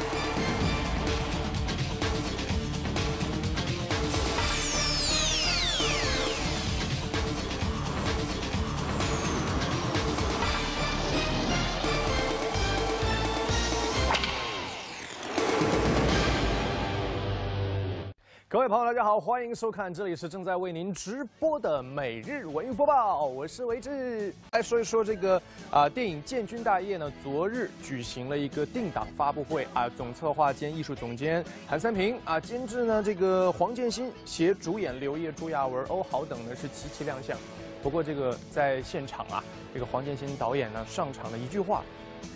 Thank you. 位朋友，大家好，欢迎收看，这里是正在为您直播的每日文娱播报，我是维志。来说一说这个啊，电影《建军大业》呢，昨日举行了一个定档发布会啊，总策划兼艺术总监韩三平啊，监制呢这个黄建新，携主演刘烨、朱亚文、欧豪等呢是齐齐亮相。不过这个在现场啊，这个黄建新导演呢上场的一句话，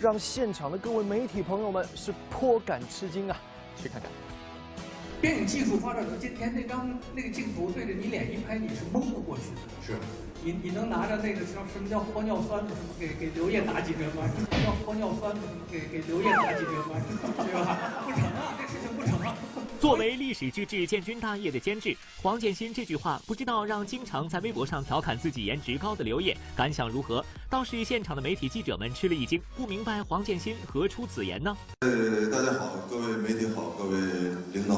让现场的各位媒体朋友们是颇感吃惊啊，去看看。电影技术发展到今天，那张那个镜头对着你脸一拍，你是蒙不过去的。是，你你能拿着那个叫什么叫玻尿酸的什么给给刘烨打几针吗？什么叫玻尿酸的什么给给刘烨打几针吗？对吧？不成啊，这事情不成啊。作为历史巨制《建军大业》的监制，黄建新这句话不知道让经常在微博上调侃自己颜值高的刘烨感想如何？倒是现场的媒体记者们吃了一惊，不明白黄建新何出此言呢？呃，大家好，各位媒体好，各位领导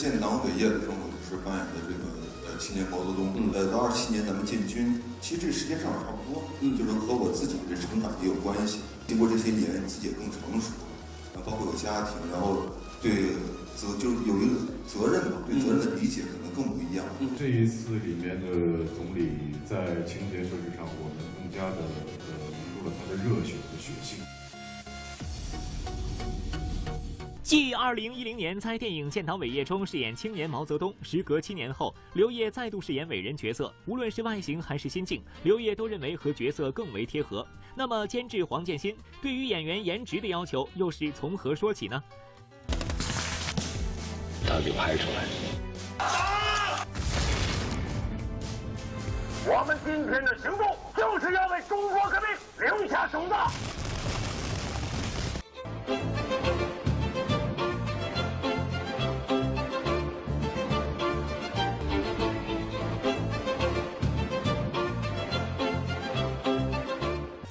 建党伟业的时候，我是扮演的这个呃青年毛泽东。呃，到二七年咱们建军，其实这时间上差不多，就是和我自己的成长也有关系。经过这些年，自己也更成熟，啊，包括有家庭，然后对责就是有一个责任吧，对责任的理解可能更不一样。这一次里面的总理在情节设置上，我们更加的呃引入了他的热血和血性。继2010年在电影《建党伟业》中饰演青年毛泽东，时隔七年后，刘烨再度饰演伟人角色，无论是外形还是心境，刘烨都认为和角色更为贴合。那么，监制黄建新对于演员颜值的要求又是从何说起呢？他就拍出来。我们今天的行动就是要为中国革命留下种子。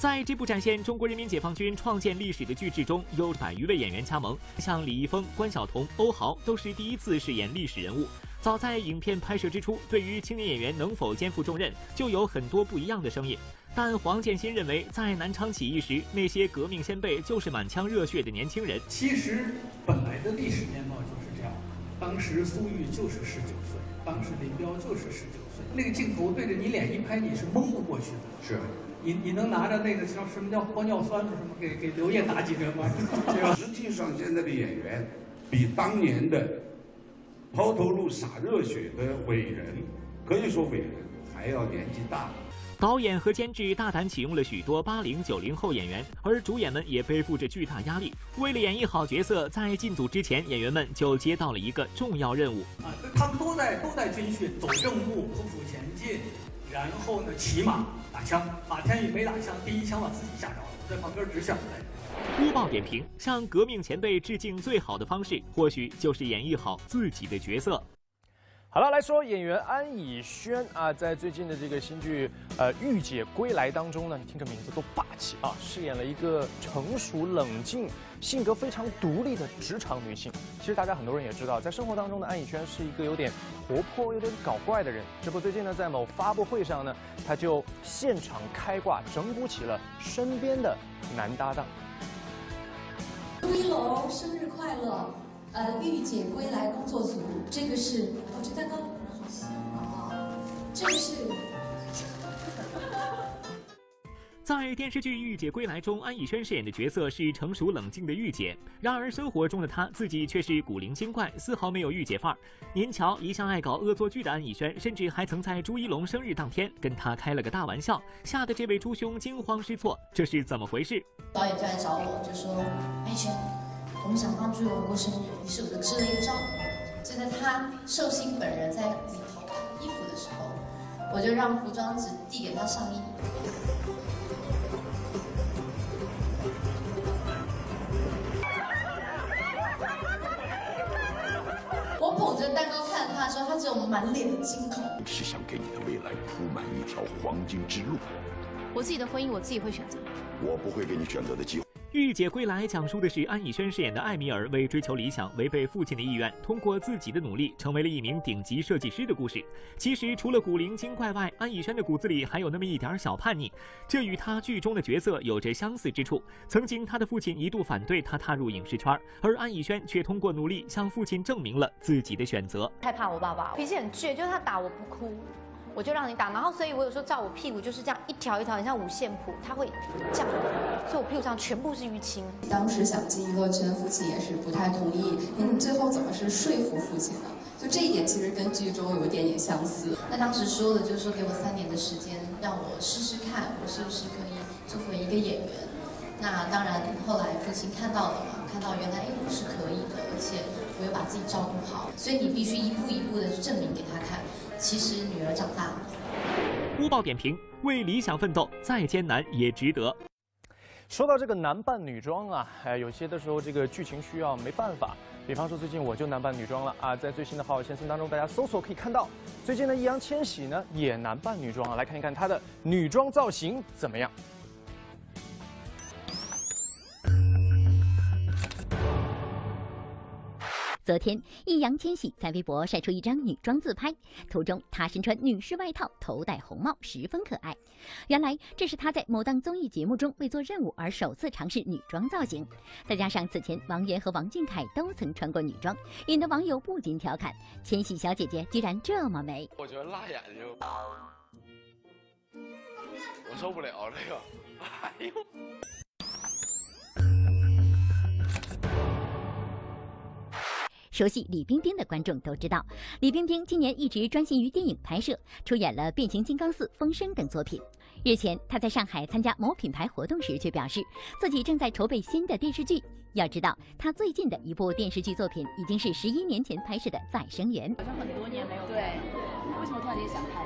在这部展现中国人民解放军创建历史的巨制中，有百余位演员加盟，像李易峰、关晓彤、欧豪都是第一次饰演历史人物。早在影片拍摄之初，对于青年演员能否肩负重任，就有很多不一样的声音。但黄建新认为，在南昌起义时，那些革命先辈就是满腔热血的年轻人。其实，本来的历史面貌就是这样。当时苏玉就是十九岁，当时林彪就是十九岁。那个镜头对着你脸一拍，你是蒙不过去的。是。你你能拿着那个叫什么叫玻尿酸什么给给刘烨打几针吗？对吧？实际上，现在的演员比当年的抛头颅洒热血的伟人，可以说伟人还要年纪大。导演和监制大胆启用了许多八零九零后演员，而主演们也背负着巨大压力。为了演绎好角色，在进组之前，演员们就接到了一个重要任务。啊，他们都在都在军训，走正步，匍匐前进。然后呢，骑马打枪，马天宇没打枪，第一枪把自己吓着了，在旁边直响。播报点评：向革命前辈致敬最好的方式，或许就是演绎好自己的角色。好了，来说演员安以轩啊，在最近的这个新剧呃《御姐归来》当中呢，你听这名字多霸气啊！饰演了一个成熟冷静、性格非常独立的职场女性。其实大家很多人也知道，在生活当中的安以轩是一个有点活泼、有点搞怪的人。这不，最近呢，在某发布会上呢，他就现场开挂，整蛊起了身边的男搭档。朱一龙，生日快乐！呃，御姐归来工作组，这个是，我这蛋糕里面好香啊！这个是。在电视剧《御姐归来》中，安以轩饰演的角色是成熟冷静的御姐，然而生活中的她自己却是古灵精怪，丝毫没有御姐范儿。您瞧，一向爱搞恶作剧的安以轩，甚至还曾在朱一龙生日当天跟他开了个大玩笑，吓得这位朱兄惊慌失措，这是怎么回事？导演就来找我，就说：“安以轩。”我们想帮朱一龙过生日，于是我就织了一张，就在他寿星本人在里头衣服的时候，我就让服装纸递给他上衣。我捧着蛋糕看着他的时候，他只有满脸的惊恐。是想给你的未来铺满一条黄金之路。我我自己的婚姻我自己会选择。我不会给你选择的机会。《御姐归来》讲述的是安以轩饰演的艾米尔为追求理想，违背父亲的意愿，通过自己的努力成为了？一名顶级设计师的故事。其实除了？古灵精怪外，安以轩的骨子里还有那么一点小叛逆，这与他剧中的角色有着相似之处。曾经他的父亲一度反对他踏入影视圈，而安以轩却通过努力向父亲证明了？自己的选择。害怕我爸爸，脾气很倔，就是他打我不哭。我就让你打，然后所以我有时候照我屁股就是这样一条一条，很像五线谱，它会这样，所以我屁股上全部是淤青。当时想进娱乐圈，父亲也是不太同意。您最后怎么是说服父亲的？就这一点其实跟剧中有一点点相似。那当时说的就是说给我三年的时间，让我试试看我是不是可以做回一个演员。那当然后来父亲看到了嘛，看到原来哎我是可以的，而且我又把自己照顾好，所以你必须一步一步的去证明给他看。其实女儿长大了。乌报点评：为理想奋斗，再艰难也值得。说到这个男扮女装啊，哎，有些的时候这个剧情需要没办法。比方说最近我就男扮女装了啊，在最新的《好好先生》当中，大家搜索可以看到，最近的易烊千玺呢也男扮女装啊，来看一看他的女装造型怎么样。昨天，易烊千玺在微博晒出一张女装自拍，图中他身穿女士外套，头戴红帽，十分可爱。原来这是他在某档综艺节目中为做任务而首次尝试女装造型。再加上此前王源和王俊凯都曾穿过女装，引得网友不禁调侃：“千玺小姐姐居然这么美。”我觉得辣眼睛，我受不了这个。哎呦！熟悉李冰冰的观众都知道，李冰冰今年一直专心于电影拍摄，出演了《变形金刚四》《风声》等作品。日前，她在上海参加某品牌活动时，却表示自己正在筹备新的电视剧。要知道，她最近的一部电视剧作品已经是十一年前拍摄的《再生缘》。好像很多年没有对，为什么突然间想拍？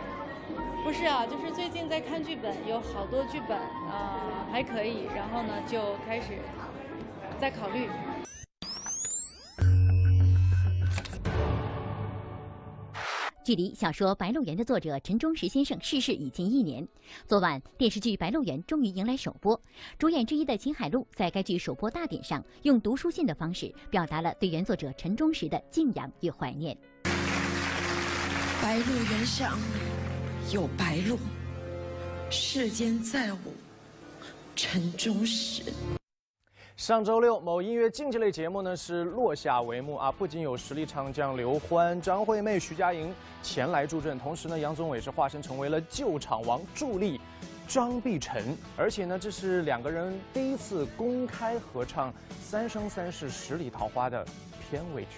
不是啊，就是最近在看剧本，有好多剧本啊还可以，然后呢就开始在考虑。距离小说《白鹿原》的作者陈忠实先生逝世已近一年，昨晚电视剧《白鹿原》终于迎来首播。主演之一的秦海璐在该剧首播大典上，用读书信的方式表达了对原作者陈忠实的敬仰与怀念。白鹿原上有白鹿，世间再无陈忠实。上周六，某音乐竞技类节目呢是落下帷幕啊！不仅有实力唱将刘欢、张惠妹、徐佳莹前来助阵，同时呢，杨宗纬是化身成为了救场王助力张碧晨，而且呢，这是两个人第一次公开合唱《三生三世十里桃花》的片尾曲。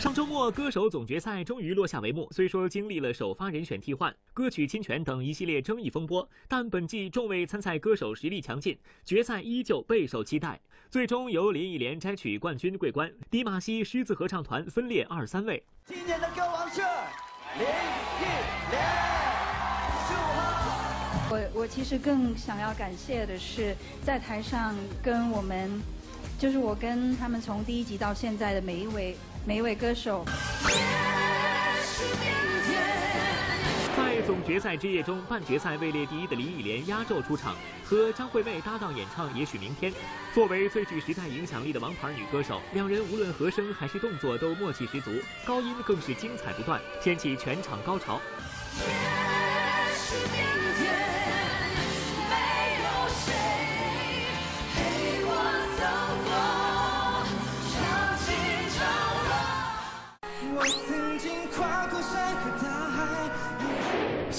上周末，歌手总决赛终于落下帷幕。虽说经历了首发人选替换、歌曲侵权等一系列争议风波，但本季众位参赛歌手实力强劲，决赛依旧备受期待。最终由林忆莲摘取冠军桂冠，迪玛希狮子合唱团分列二三位。今年的歌王是林忆莲，我我其实更想要感谢的是，在台上跟我们，就是我跟他们从第一集到现在的每一位。每一位歌手。在总决赛之夜中，半决赛位列第一的林忆莲压轴出场，和张惠妹搭档演唱《也许明天》。作为最具时代影响力的王牌女歌手，两人无论和声还是动作都默契十足，高音更是精彩不断，掀起全场高潮。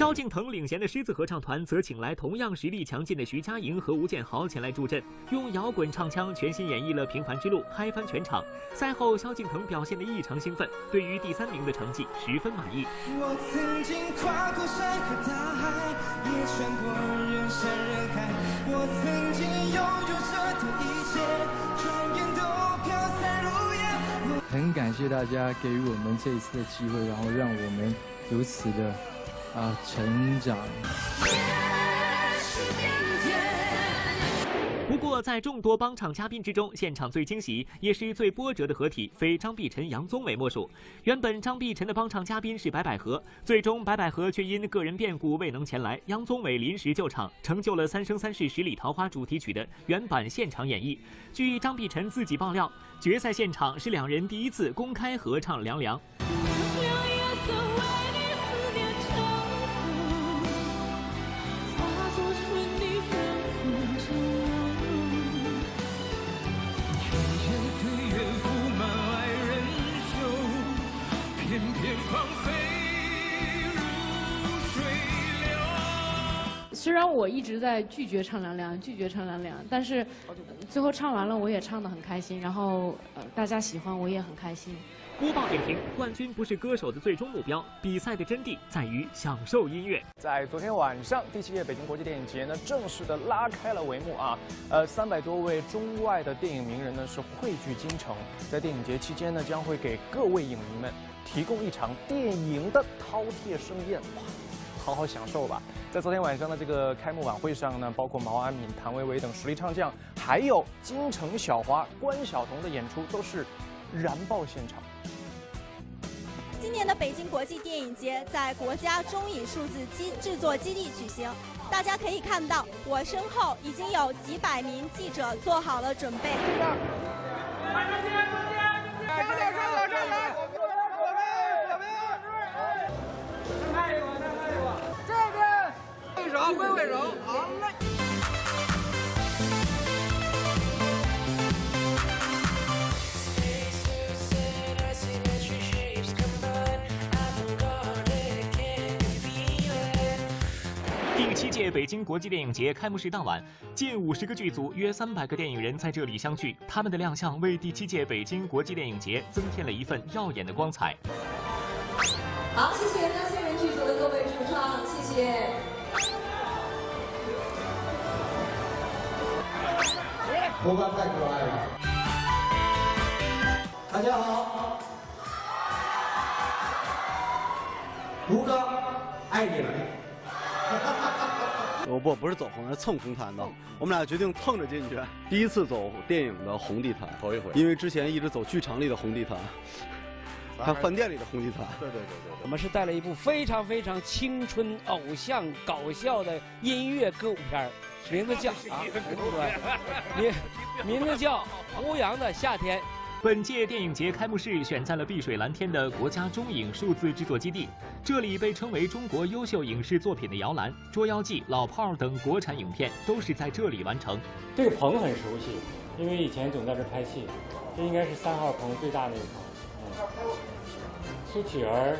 萧敬腾领衔的狮子合唱团则请来同样实力强劲的徐佳莹和吴建豪前来助阵，用摇滚唱腔全新演绎了《平凡之路》，嗨翻全场。赛后，萧敬腾表现得异常兴奋，对于第三名的成绩十分满意。我曾经跨过山和大海，也穿过人山人海。我曾经拥有着的一切，转眼都飘散如烟。很感谢大家给予我们这一次的机会，然后让我们如此的。啊，成长。不过，在众多帮唱嘉宾之中，现场最惊喜也是最波折的合体，非张碧晨、杨宗纬莫属。原本张碧晨的帮唱嘉宾是白百合，最终白百合却因个人变故未能前来，杨宗纬临时救场，成就了《三生三世十里桃花》主题曲的原版现场演绎。据张碧晨自己爆料，决赛现场是两人第一次公开合唱《凉凉》。虽然我一直在拒绝唱《凉凉》，拒绝唱《凉凉》，但是最后唱完了，我也唱得很开心，然后呃大家喜欢，我也很开心。播报点评：冠军不是歌手的最终目标，比赛的真谛在于享受音乐。在昨天晚上，第七届北京国际电影节呢正式的拉开了帷幕啊！呃，三百多位中外的电影名人呢是汇聚京城，在电影节期间呢将会给各位影迷们提供一场电影的饕餮盛宴，哇，好好享受吧！在昨天晚上的这个开幕晚会上呢，包括毛阿敏、谭维维等实力唱将，还有京城小花关晓彤的演出都是燃爆现场。今年的北京国际电影节在国家中影数字机制作基地举行，大家可以看到，我身后已经有几百名记者做好了准备。这边，挥手，挥挥手，好嘞。第七届北京国际电影节开幕式当晚，近五十个剧组、约三百个电影人在这里相聚。他们的亮相为第七届北京国际电影节增添了一份耀眼的光彩。好，谢谢那些人剧组的各位主唱，谢谢。胡歌太可爱了。大家好，胡歌，爱你们。我 不不是走红，是蹭红毯的。我们俩决定蹭着进去，第一次走电影的红地毯，头一回。因为之前一直走剧场里的红地毯，还饭店里的红地毯。对对对对。我们是带了一部非常非常青春偶像搞笑的音乐歌舞片名字叫 啊，名名字叫《胡杨的夏天》。本届电影节开幕式选在了碧水蓝天的国家中影数字制作基地，这里被称为中国优秀影视作品的摇篮，《捉妖记》《老炮儿》等国产影片都是在这里完成。这个棚很熟悉，因为以前总在这拍戏，这应该是三号棚最大的一个棚。嗯，苏乞儿，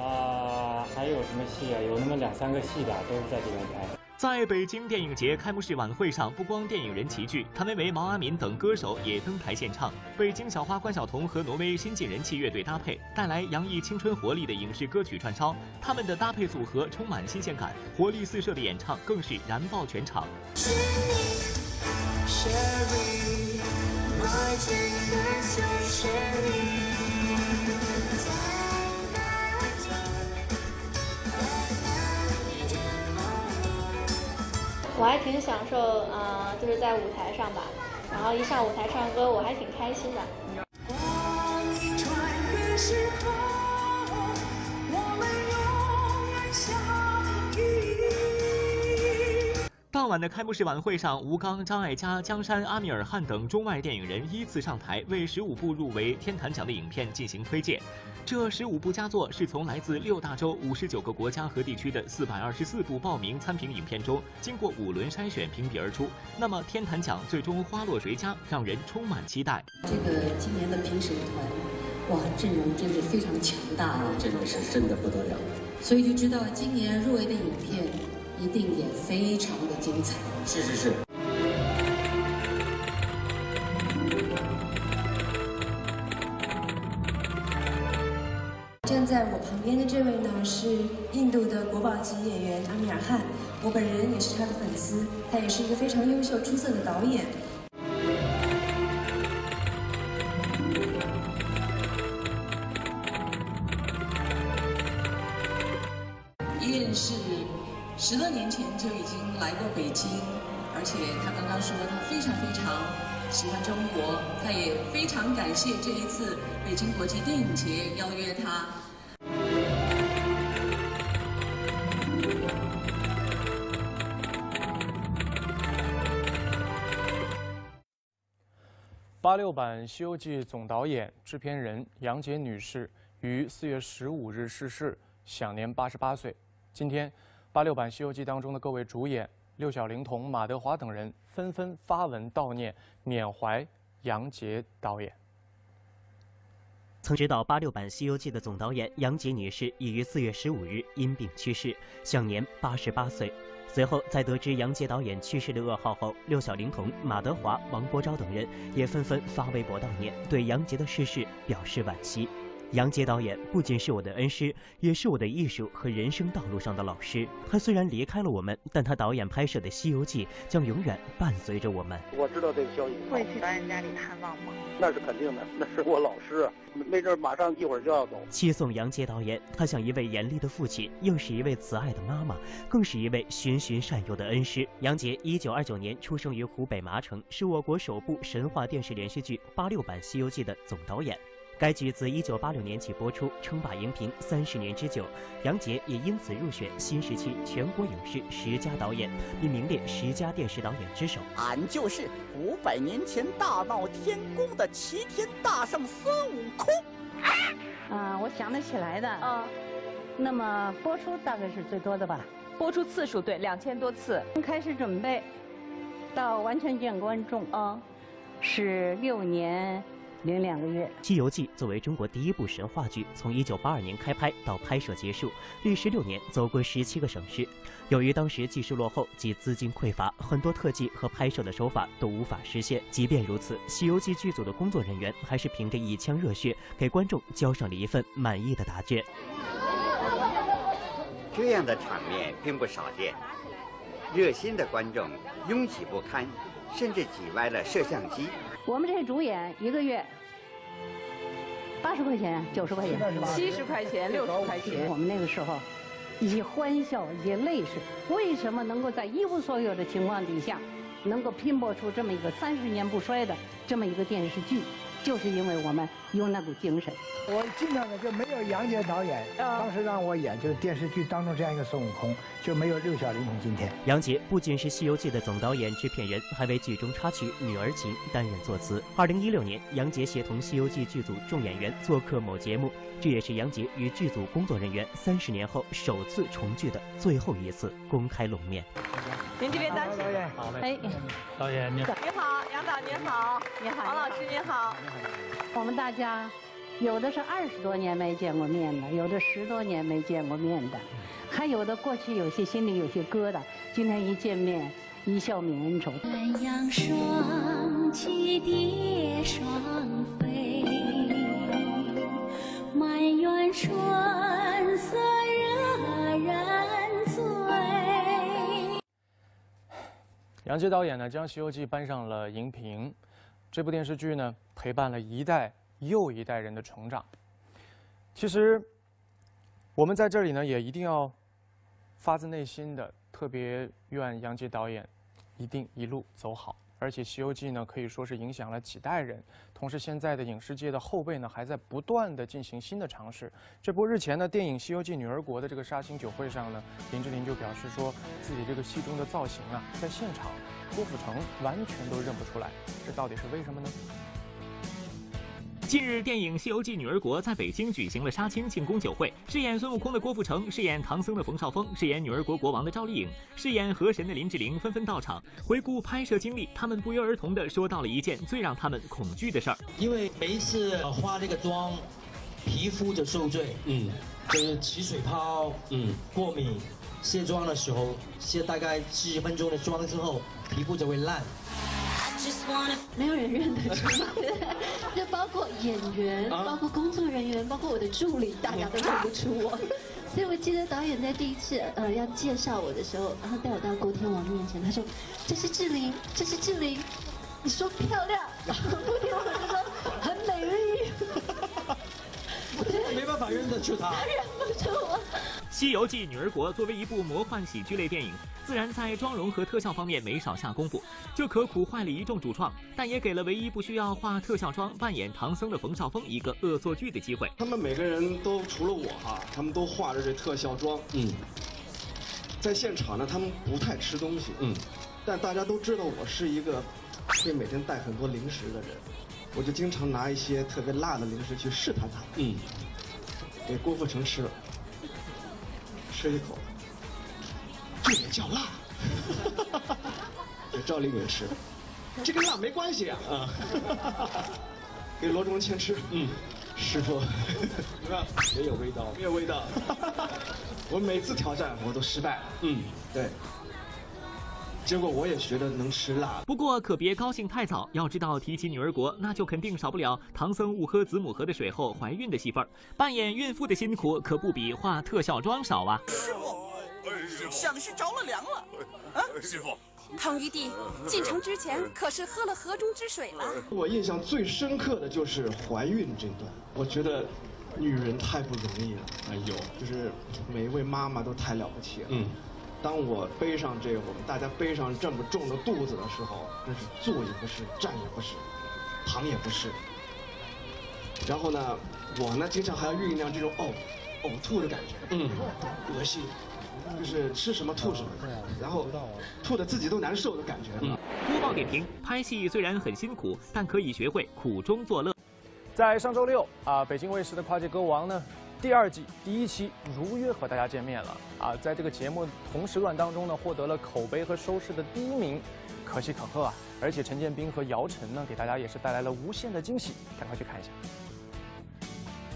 啊，还有什么戏啊？有那么两三个戏吧，都是在这边拍。在北京电影节开幕式晚会上，不光电影人齐聚，谭维维、毛阿敏等歌手也登台献唱。北京小花关晓彤和挪威新晋人气乐队搭配，带来洋溢青春活力的影视歌曲串烧。他们的搭配组合充满新鲜感，活力四射的演唱更是燃爆全场。我还挺享受，呃，就是在舞台上吧，然后一上舞台唱歌，我还挺开心的。当晚的开幕式晚会上，吴刚、张艾嘉、江山、阿米尔汗等中外电影人依次上台，为十五部入围天坛奖的影片进行推介。这十五部佳作是从来自六大洲五十九个国家和地区的四百二十四部报名参评影片中，经过五轮筛选评比而出。那么天坛奖最终花落谁家，让人充满期待。这个今年的评审团，哇，阵容真是非常强大啊！阵容是真的不得了。所以就知道今年入围的影片一定也非常的精彩。是是是。站在我旁边的这位呢是印度的国宝级演员阿米尔汗，我本人也是他的粉丝，他也是一个非常优秀出色的导演。就已经来过北京，而且他刚刚说他非常非常喜欢中国，他也非常感谢这一次北京国际电影节邀约他。八六版《西游记》总导演、制片人杨洁女士于四月十五日逝世，享年八十八岁。今天，八六版《西游记》当中的各位主演六小龄童、马德华等人纷纷发文悼念、缅怀杨洁导演。曾执导八六版《西游记》的总导演杨洁女士已于四月十五日因病去世，享年八十八岁。随后，在得知杨洁导演去世的噩耗后，六小龄童、马德华、王伯昭等人也纷纷发微博悼念，对杨洁的逝世表示惋惜。杨洁导演不仅是我的恩师，也是我的艺术和人生道路上的老师。他虽然离开了我们，但他导演拍摄的《西游记》将永远伴随着我们。我知道这个消息，会去导演家里探望吗？那是肯定的，那是我老师，没准马上一会儿就要走。七送杨洁导演，他像一位严厉的父亲，又是一位慈爱的妈妈，更是一位循循善诱的恩师。杨洁一九二九年出生于湖北麻城，是我国首部神话电视连续剧八六版《西游记》的总导演。该剧自一九八六年起播出，称霸荧屏三十年之久。杨洁也因此入选新时期全国影视十佳导演，并名列十佳电视导演之首。俺就是五百年前大闹天宫的齐天大圣孙悟空。啊，我想得起来的。啊，那么播出大概是最多的吧？播出次数对，两千多次。从开始准备到完全见观众啊，是六年。零两个月，《西游记》作为中国第一部神话剧，从一九八二年开拍到拍摄结束，历时六年，走过十七个省市。由于当时技术落后及资金匮乏，很多特技和拍摄的手法都无法实现。即便如此，《西游记》剧组的工作人员还是凭着一腔热血，给观众交上了一份满意的答卷。这样的场面并不少见，热心的观众拥挤不堪，甚至挤歪了摄像机。我们这些主演一个月八十块钱、九十块钱、七十块钱、六十块钱。我们那个时候以欢笑、以泪水，为什么能够在一无所有的情况底下，能够拼搏出这么一个三十年不衰的这么一个电视剧？就是因为我们有那股精神。我经常的就没有杨洁导演，当时让我演就是电视剧当中这样一个孙悟空，就没有六小龄童今天。杨洁不仅是《西游记》的总导演、制片人，还为剧中插曲《女儿情》担任作词。二零一六年，杨洁协同《西游记》剧组众演员做客某节目，这也是杨洁与剧组工作人员三十年后首次重聚的最后一次公开露面。您这边当导演，好嘞。哎，导演您好。你好，杨导您好。你好，王老师您好。我们大家。有的是二十多年没见过面的，有的十多年没见过面的，还有的过去有些心里有些疙瘩，今天一见面，一笑泯恩仇。鸳鸯双栖蝶双飞，满园春杨洁导演呢，将《西游记》搬上了荧屏，这部电视剧呢，陪伴了一代。又一代人的成长。其实，我们在这里呢，也一定要发自内心的特别愿杨洁导演一定一路走好。而且《西游记》呢，可以说是影响了几代人。同时，现在的影视界的后辈呢，还在不断的进行新的尝试。这不，日前呢，电影《西游记女儿国》的这个杀青酒会上呢，林志玲就表示说自己这个戏中的造型啊，在现场郭富城完全都认不出来。这到底是为什么呢？近日，电影《西游记女儿国》在北京举行了杀青庆功酒会。饰演孙悟空的郭富城，饰演唐僧的冯绍峰，饰演女儿国国王的赵丽颖，饰演河神的林志玲纷纷到场。回顾拍摄经历，他们不约而同地说到了一件最让他们恐惧的事儿：因为每一次化这个妆，皮肤就受罪，嗯，就是起水泡，嗯，过敏。卸妆的时候，卸大概七十分钟的妆之后，皮肤就会烂。没有人认得出来，就包括演员，包括工作人员，包括我的助理，大家都认不出我。所以我记得导演在第一次呃要介绍我的时候，然后带我到郭天王面前，他说：“这是志玲，这是志玲，你说漂亮。”郭天王就说：“很美丽。”我真的没办法认得出他他，认不出我。西游记女儿国》作为一部魔幻喜剧类电影，自然在妆容和特效方面没少下功夫，这可苦坏了一众主创，但也给了唯一不需要化特效妆扮演唐僧的冯绍峰一个恶作剧的机会。他们每个人都除了我哈，他们都化着这特效妆。嗯，在现场呢，他们不太吃东西。嗯，但大家都知道我是一个会每天带很多零食的人，我就经常拿一些特别辣的零食去试探他。嗯，给郭富城吃了。吃一口，这也叫辣？给赵丽颖吃，这跟辣没关系啊！啊，给罗中谦吃，嗯，师傅，没有味道，没有味道。我每次挑战我都失败，嗯，对。结果我也学得能吃辣。不过可别高兴太早，要知道提起女儿国，那就肯定少不了唐僧误喝子母河的水后怀孕的戏份扮演孕妇的辛苦可不比化特效妆少啊。师傅，想是着了凉了。啊，师傅，唐玉帝进城之前可是喝了河中之水了。我印象最深刻的就是怀孕这段，我觉得女人太不容易了。哎呦，就是每一位妈妈都太了不起了。嗯。当我背上这个，我们大家背上这么重的肚子的时候，真是坐也不是，站也不是，躺也不是。然后呢，我呢经常还要酝酿这种呕呕吐的感觉，嗯，恶心，就是吃什么吐什么，然后吐的自己都难受的感觉。播报点评：拍戏虽然很辛苦，但可以学会苦中作乐。在上周六啊，北京卫视的《跨界歌王》呢。第二季第一期如约和大家见面了啊！在这个节目同时段当中呢，获得了口碑和收视的第一名，可喜可贺啊！而且陈建斌和姚晨呢，给大家也是带来了无限的惊喜，赶快去看一下。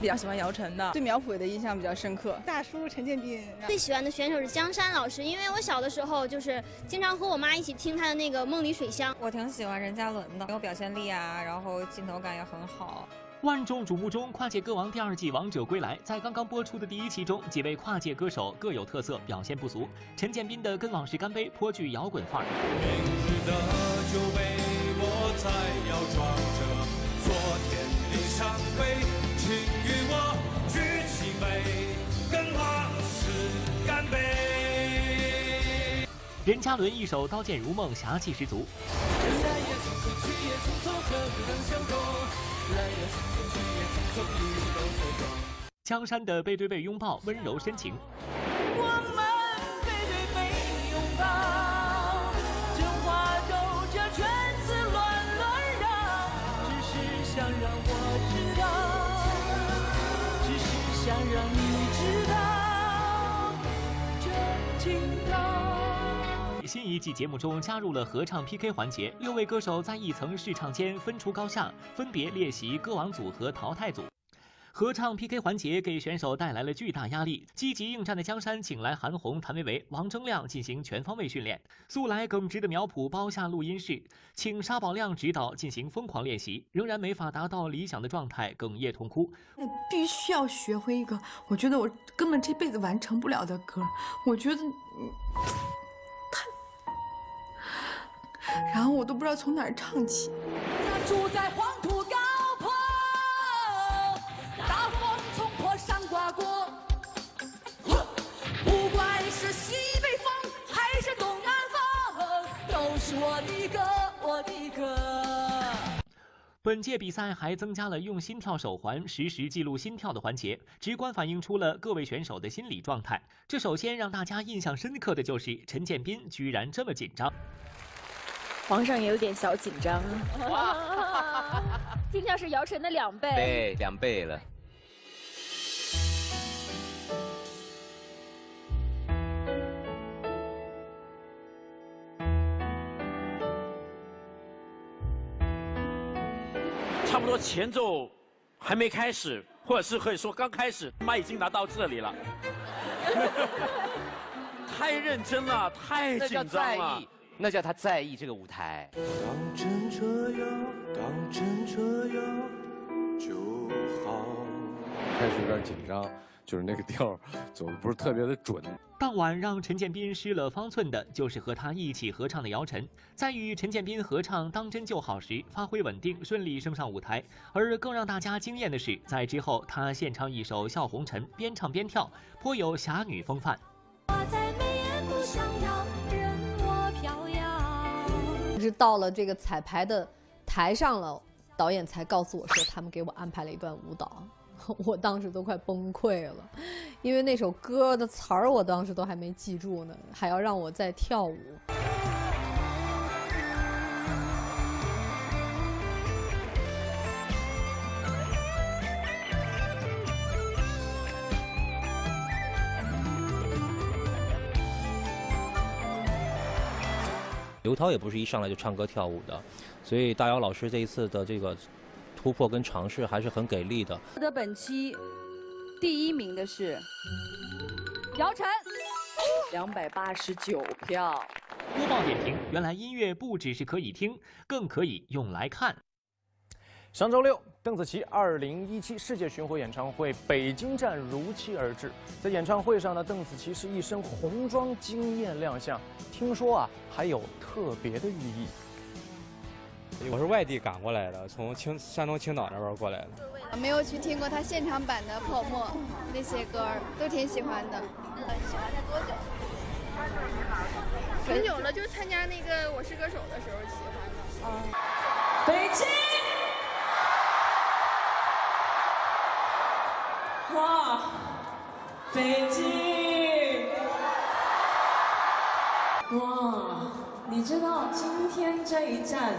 比较喜欢姚晨的，对苗圃的印象比较深刻。大叔陈建斌，最喜欢的选手是江山老师，因为我小的时候就是经常和我妈一起听他的那个《梦里水乡》。我挺喜欢任嘉伦的，有表现力啊，然后镜头感也很好。万众瞩目中，《跨界歌王》第二季《王者归来》在刚刚播出的第一期中，几位跨界歌手各有特色，表现不俗。陈建斌的《跟往事干杯》颇具摇滚范儿。明日的酒杯，我再要装着昨天的伤悲，请与我举起杯任嘉伦一首《刀剑如梦》，侠气十足来也匆匆去也匆匆恨不能相逢。江山的背对背拥抱，温柔深情。新一季节目中加入了合唱 PK 环节，六位歌手在一层试唱间分出高下，分别练习歌王组和淘汰组。合唱 PK 环节给选手带来了巨大压力。积极应战的江山请来韩红、谭维维、王铮亮进行全方位训练。素来耿直的苗圃包下录音室，请沙宝亮指导进行疯狂练习，仍然没法达到理想的状态，哽咽痛哭。我必须要学会一个，我觉得我根本这辈子完成不了的歌。我觉得，然后我都不知道从哪儿唱起。住在黄土高坡，大风从坡上刮过。不管是西北风还是东南风，都是。我的歌，我的歌。本届比赛还增加了用心跳手环实时记录心跳的环节，直观反映出了各位选手的心理状态。这首先让大家印象深刻的就是陈建斌居然这么紧张。皇上也有点小紧张。今天 是姚晨的两倍。对，两倍了。差不多前奏还没开始，或者是可以说刚开始，妈已经拿到这里了。太认真了，太紧张了，那叫他在意这个舞台。当真这样，当真这样就好。开始有点紧张，就是那个调走的不是特别的准。当晚让陈建斌失了方寸的，就是和他一起合唱的姚晨。在与陈建斌合唱《当真就好》时，发挥稳定，顺利升上舞台。而更让大家惊艳的是，在之后他献唱一首《笑红尘》，边唱边跳，颇有侠女风范。是到了这个彩排的台上了，导演才告诉我说，他们给我安排了一段舞蹈。我当时都快崩溃了，因为那首歌的词儿我当时都还没记住呢，还要让我再跳舞。刘涛也不是一上来就唱歌跳舞的，所以大姚老师这一次的这个。突破跟尝试还是很给力的。获得本期第一名的是姚晨，两百八十九票。播报点评：原来音乐不只是可以听，更可以用来看。上周六，邓紫棋2017世界巡回演唱会北京站如期而至。在演唱会上呢，邓紫棋是一身红装惊艳亮相，听说啊还有特别的寓意。我是外地赶过来的，从青山东青岛那边过来的。没有去听过她现场版的《泡沫》，那些歌都挺喜欢的。喜欢他多久？很久了，就参加那个《我是歌手》的时候喜欢的。啊。北京。哇，北京。哇，你知道今天这一站？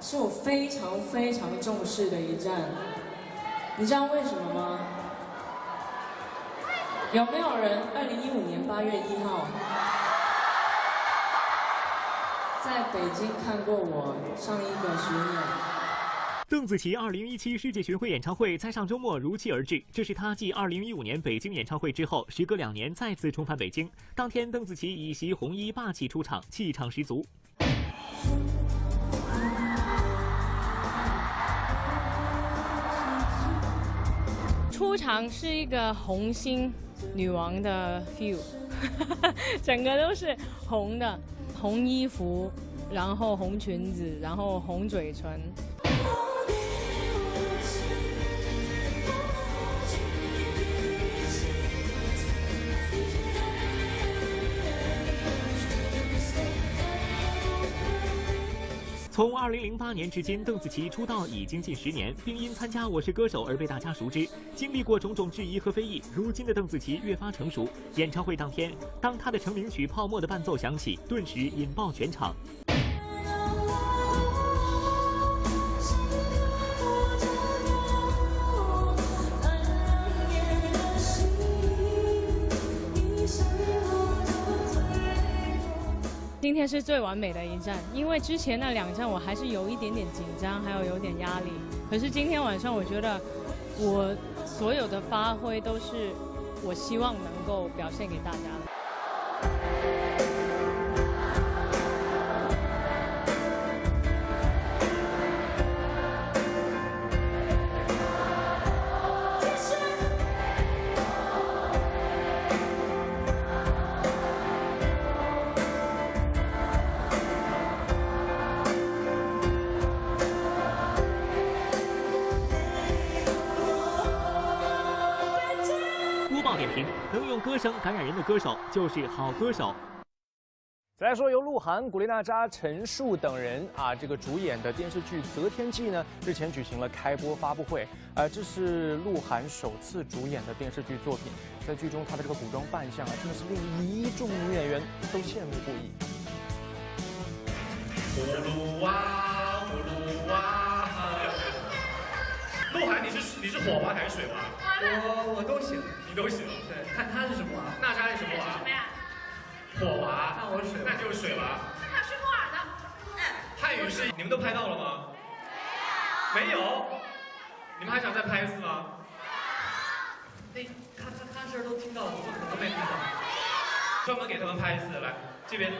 是我非常非常重视的一站，你知道为什么吗？有没有人二零一五年八月一号在北京看过我上一个巡演？邓紫棋二零一七世界巡回演唱会在上周末如期而至，这是她继二零一五年北京演唱会之后，时隔两年再次重返北京。当天，邓紫棋以袭红衣霸气出场，气场十足。出场是一个红心女王的 feel，整个都是红的，红衣服，然后红裙子，然后红嘴唇。从二零零八年至今，邓紫棋出道已经近十年，并因参加《我是歌手》而被大家熟知。经历过种种质疑和非议，如今的邓紫棋越发成熟。演唱会当天，当她的成名曲《泡沫》的伴奏响起，顿时引爆全场。今天是最完美的一站，因为之前那两站我还是有一点点紧张，还有有点压力。可是今天晚上，我觉得我所有的发挥都是我希望能够表现给大家的。歌声感染人的歌手就是好歌手。再来说由鹿晗、古力娜扎、陈数等人啊这个主演的电视剧《择天记》呢，日前举行了开播发布会。啊，这是鹿晗首次主演的电视剧作品，在剧中他的这个古装扮相啊，真的是令一众女演员都羡慕不已。葫芦娃，葫芦娃。鹿晗，你是你是火娃还是水娃？我我都行，你都行。对，看他是什么娃。娜扎是什么娃？什么呀？火娃。那我水，那就是水娃。他是木耳的。汉语是你们都拍到了吗？没有。没有。你们还想再拍一次吗？那咔咔咔声都听到了，我们可能没听到。专门给他们拍一次，来这边。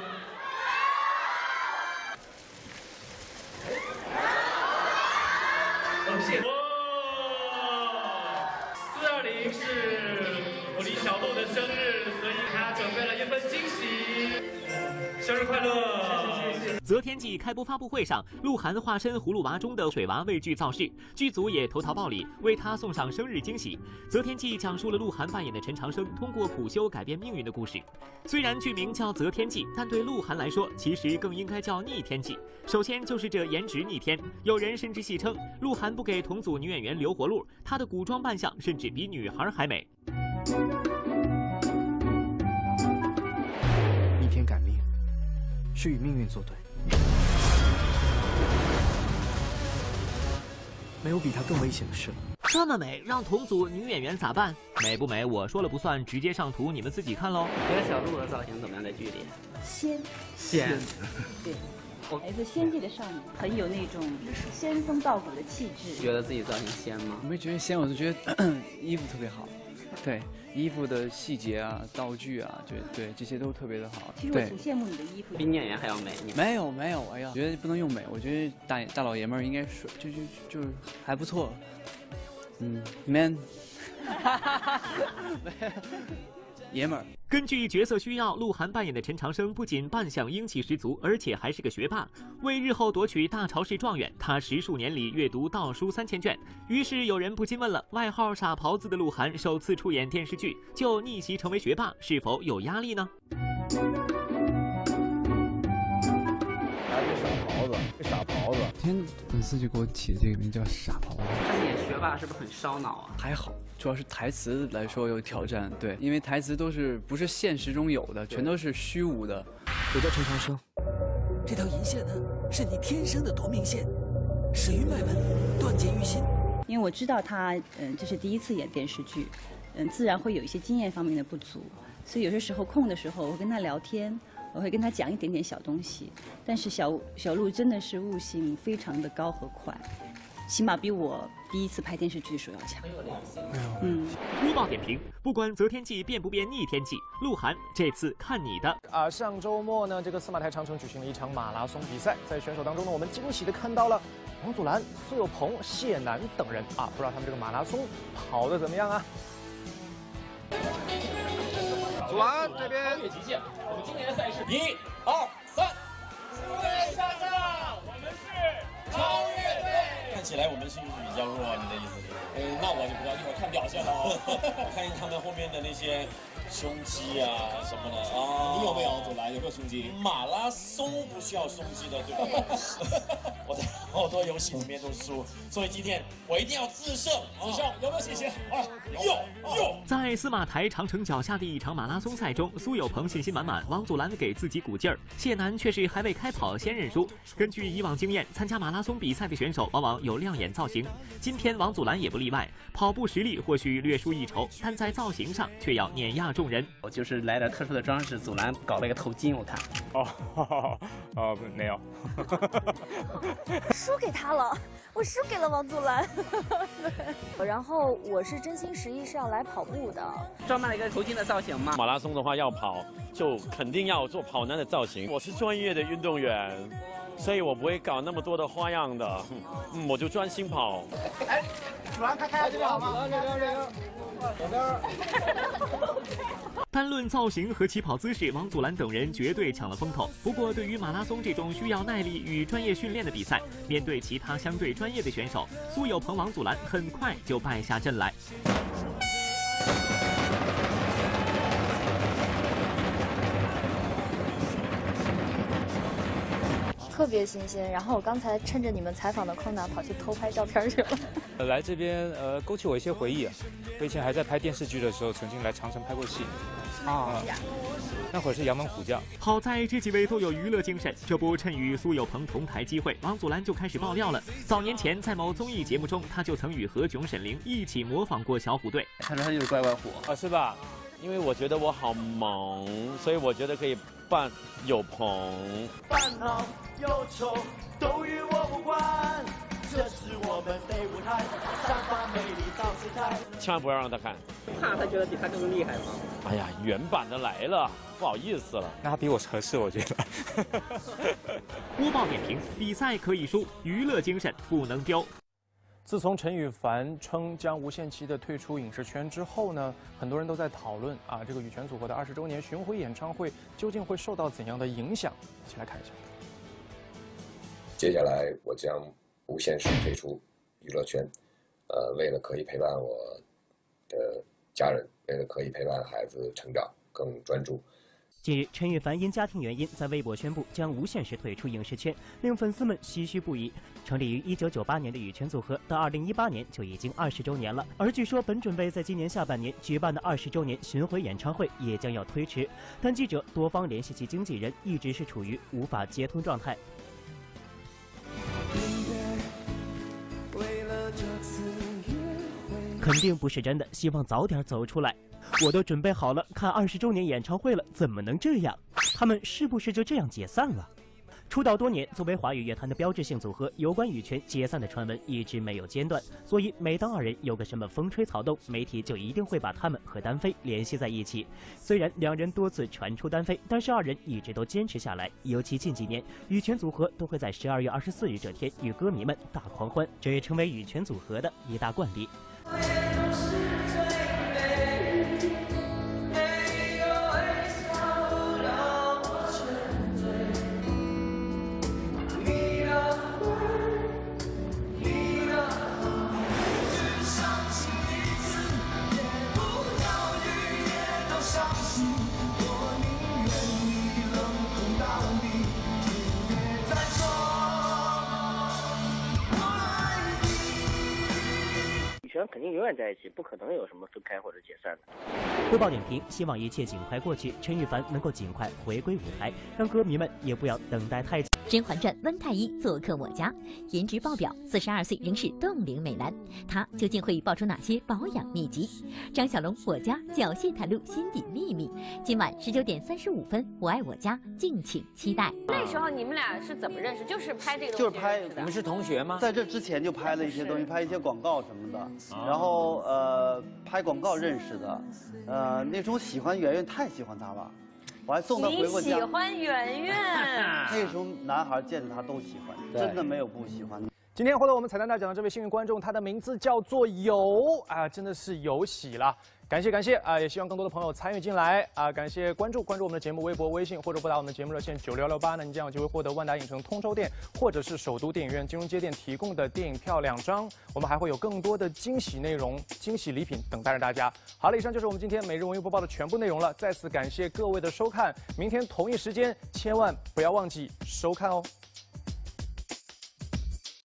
哦，谢。四二零是。小鹿的生日，所以他准备了一份惊喜。生日快乐！择天记开播发布会上，鹿晗化身葫芦娃中的水娃为剧造势，剧组也投桃报李，为他送上生日惊喜。择天记讲述了鹿晗扮演的陈长生通过普修改变命运的故事。虽然剧名叫择天记，但对鹿晗来说，其实更应该叫逆天记。首先就是这颜值逆天，有人甚至戏称鹿晗不给同组女演员留活路，他的古装扮相甚至比女孩还美。是与命运作对。没有比他更危险的事了。这么美，让同组女演员咋办？美不美，我说了不算，直接上图，你们自己看喽。觉得小鹿的造型怎么样？在剧里？仙。仙。对。来自仙界的少女，很有那种仙风道骨的气质。觉得自己造型仙吗？我没觉得仙，我就觉得 衣服特别好。对，衣服的细节啊，道具啊，对对，这些都特别的好。其实我挺羡慕你的衣服，比女演员还要美。没有没有，哎呀，觉得不能用美，我觉得大大老爷们儿应该是就就就是还不错。嗯，man。爷们儿。根据角色需要，鹿晗扮演的陈长生不仅扮相英气十足，而且还是个学霸。为日后夺取大朝士状元，他十数年里阅读道书三千卷。于是有人不禁问了：外号傻狍子的鹿晗，首次出演电视剧就逆袭成为学霸，是否有压力呢？来个傻狍子，个傻狍子。天，粉丝就给我起的这个名叫傻狍子。他演学霸是不是很烧脑啊？还好。主要是台词来说有挑战，对，因为台词都是不是现实中有的，全都是虚无的。我叫陈长生，这条银线呢，是你天生的夺命线，始于脉门，断结于心。因为我知道他，嗯，这是第一次演电视剧，嗯，自然会有一些经验方面的不足，所以有些时候空的时候，我会跟他聊天，我会跟他讲一点点小东西。但是小小鹿真的是悟性非常的高和快。起码比我第一次拍电视剧的时候要强。嗯。播报点评：不管择天记变不变逆天记，鹿晗这次看你的。啊，上周末呢，这个司马台长城举行了一场马拉松比赛，在选手当中呢，我们惊喜的看到了王祖蓝、苏有朋、谢楠等人啊，不知道他们这个马拉松跑的怎么样啊？祖蓝这边。超越极限，我们今年的赛事，一、二、三，诸位上场，我们是超越起来我们是不是比较弱？你的意思是？嗯，那我就不知道，一会儿看表现了。看他们后面的那些。胸肌啊什么的啊，你有没有祖蓝？有没有胸肌？马拉松不需要胸肌的，对吧？我在好多游戏里面都输，所以今天我一定要自胜。自胜有没有信心？啊，有有。在司马台长城脚下的一场马拉松赛中，苏有朋信心满满，王祖蓝给自己鼓劲儿，谢楠却是还未开跑先认输。根据以往经验，参加马拉松比赛的选手往往有亮眼造型，今天王祖蓝也不例外。跑步实力或许略输一筹，但在造型上却要碾压。众人，我就是来点特殊的装饰。祖蓝搞了一个头巾，我看。哦，哦，没有。输给他了，我输给了王祖蓝。然后我是真心实意是要来跑步的。装扮了一个头巾的造型嘛？马拉松的话要跑，就肯定要做跑男的造型。我是专业的运动员，所以我不会搞那么多的花样的。嗯，我就专心跑。哎，开开这边好吗？这边这边。左边。单论造型和起跑姿势，王祖蓝等人绝对抢了风头。不过，对于马拉松这种需要耐力与专业训练的比赛，面对其他相对专业的选手，苏有朋、王祖蓝很快就败下阵来。特别新鲜，然后我刚才趁着你们采访的空档跑去偷拍照片去了。来这边呃，勾起我一些回忆。我以前还在拍电视剧的时候，曾经来长城拍过戏。啊，那会儿是杨门虎将。好在这几位都有娱乐精神，这不趁与苏有朋同台机会，王祖蓝就开始爆料了。早年前在某综艺节目中，他就曾与何炅、沈凌一起模仿过小虎队。看来他就是乖乖虎啊，是吧？因为我觉得我好萌，所以我觉得可以扮有朋。扮好有丑都与我无关，这是我们的舞台，散发魅力到舞台。千万不要让他看，怕他觉得比他更厉害吗？哎呀，原版的来了，不好意思了。那他比我合适，我觉得。播报点评：比赛可以输，娱乐精神不能丢。自从陈羽凡称将无限期的退出影视圈之后呢，很多人都在讨论啊，这个羽泉组合的二十周年巡回演唱会究竟会受到怎样的影响？一起来看一下。接下来我将无限时退出娱乐圈，呃，为了可以陪伴我的家人，为了可以陪伴孩子成长，更专注。近日，陈羽凡因家庭原因在微博宣布将无限时退出影视圈，令粉丝们唏嘘不已。成立于一九九八年的羽泉组合，到二零一八年就已经二十周年了。而据说本准备在今年下半年举办的二十周年巡回演唱会也将要推迟。但记者多方联系其经纪人，一直是处于无法接通状态。肯定不是真的，希望早点走出来。我都准备好了看二十周年演唱会了，怎么能这样？他们是不是就这样解散了？出道多年，作为华语乐坛的标志性组合，有关羽泉解散的传闻一直没有间断。所以每当二人有个什么风吹草动，媒体就一定会把他们和单飞联系在一起。虽然两人多次传出单飞，但是二人一直都坚持下来。尤其近几年，羽泉组合都会在十二月二十四日这天与歌迷们大狂欢，这也成为羽泉组合的一大惯例。Oh, yeah, 咱肯定永远在一起，不可能有什么分开或者解散的。播报点评，希望一切尽快过去，陈羽凡能够尽快回归舞台，让歌迷们也不要等待太久。《甄嬛传》温太医做客我家，颜值爆表，四十二岁仍是冻龄美男。他究竟会爆出哪些保养秘籍？张小龙我家缴械袒露心底秘密。今晚十九点三十五分，我爱我家，敬请期待。那时候你们俩是怎么认识？就是拍这个就是拍，你们是同学吗？在这之前就拍了一些东西，拍一些广告什么的，然后呃拍广告认识的，呃那时候喜欢圆圆，太喜欢她了，我还送她你回过家。喜欢圆圆？那时候男孩见着她都喜欢，真的没有不喜欢的。今天获得我们彩蛋大奖的这位幸运观众，他的名字叫做有啊，真的是有喜了。感谢感谢啊！也希望更多的朋友参与进来啊！感谢关注关注我们的节目微博、微信，或者拨打我们的节目热线九六六八呢，你将有机会获得万达影城通州店或者是首都电影院金融街店提供的电影票两张。我们还会有更多的惊喜内容、惊喜礼品等待着大家。好了，以上就是我们今天每日文娱播报的全部内容了。再次感谢各位的收看，明天同一时间千万不要忘记收看哦。